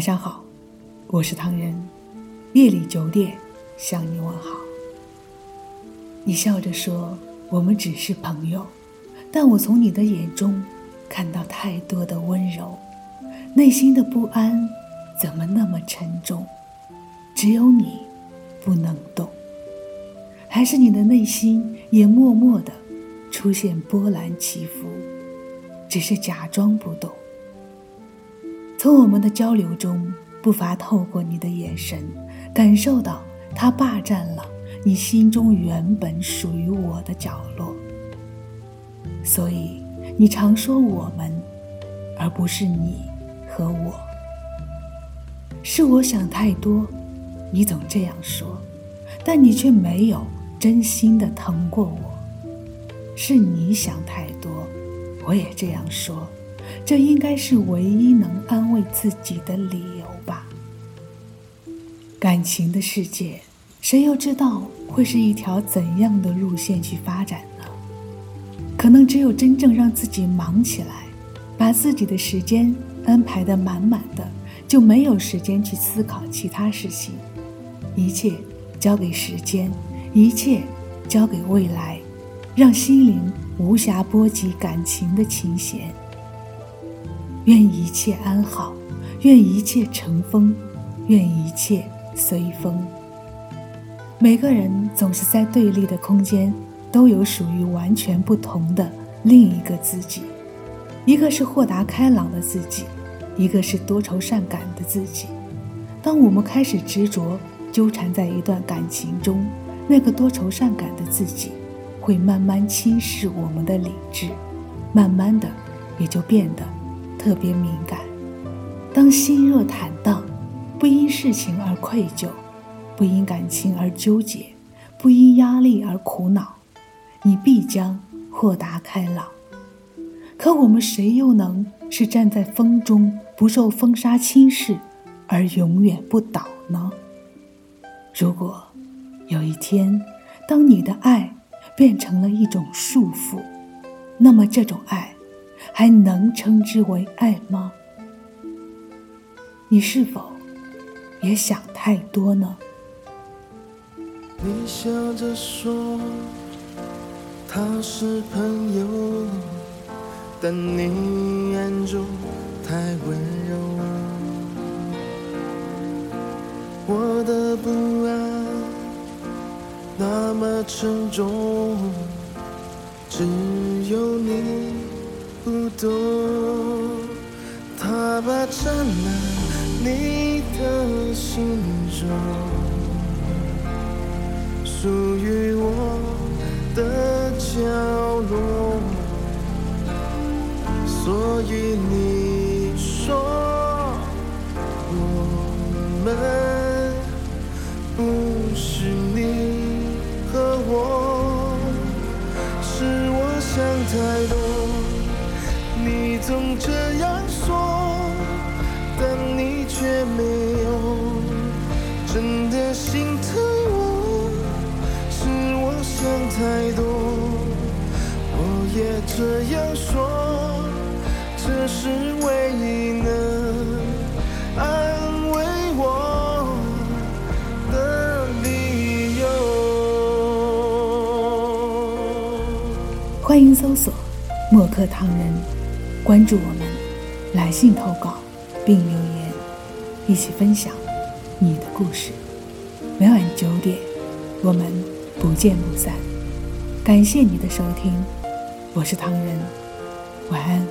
晚上好，我是唐人。夜里九点向你问好。你笑着说我们只是朋友，但我从你的眼中看到太多的温柔，内心的不安怎么那么沉重？只有你不能懂，还是你的内心也默默的出现波澜起伏，只是假装不懂。从我们的交流中，不乏透过你的眼神，感受到他霸占了你心中原本属于我的角落。所以你常说我们，而不是你和我。是我想太多，你总这样说，但你却没有真心的疼过我。是你想太多，我也这样说。这应该是唯一能安慰自己的理由吧。感情的世界，谁又知道会是一条怎样的路线去发展呢？可能只有真正让自己忙起来，把自己的时间安排得满满的，就没有时间去思考其他事情，一切交给时间，一切交给未来，让心灵无暇波及感情的琴弦。愿一切安好，愿一切成风，愿一切随风。每个人总是在对立的空间，都有属于完全不同的另一个自己。一个是豁达开朗的自己，一个是多愁善感的自己。当我们开始执着纠缠在一段感情中，那个多愁善感的自己，会慢慢侵蚀我们的理智，慢慢的也就变得。特别敏感，当心若坦荡，不因事情而愧疚，不因感情而纠结，不因压力而苦恼，你必将豁达开朗。可我们谁又能是站在风中不受风沙侵蚀而永远不倒呢？如果有一天，当你的爱变成了一种束缚，那么这种爱。还能称之为爱吗？你是否也想太多呢？你笑着说他是朋友，但你眼中太温柔。我的不安那么沉重，只有你。不懂，他霸占了你的心中，属于我的角落，所以你说我们不是你和我，是我想太多。你总这样说，但你却没有真的心疼我。是我想太多，我也这样说，这是唯一能安慰我的理由。欢迎搜索墨客唐人。关注我们，来信投稿并留言，一起分享你的故事。每晚九点，我们不见不散。感谢你的收听，我是唐人。晚安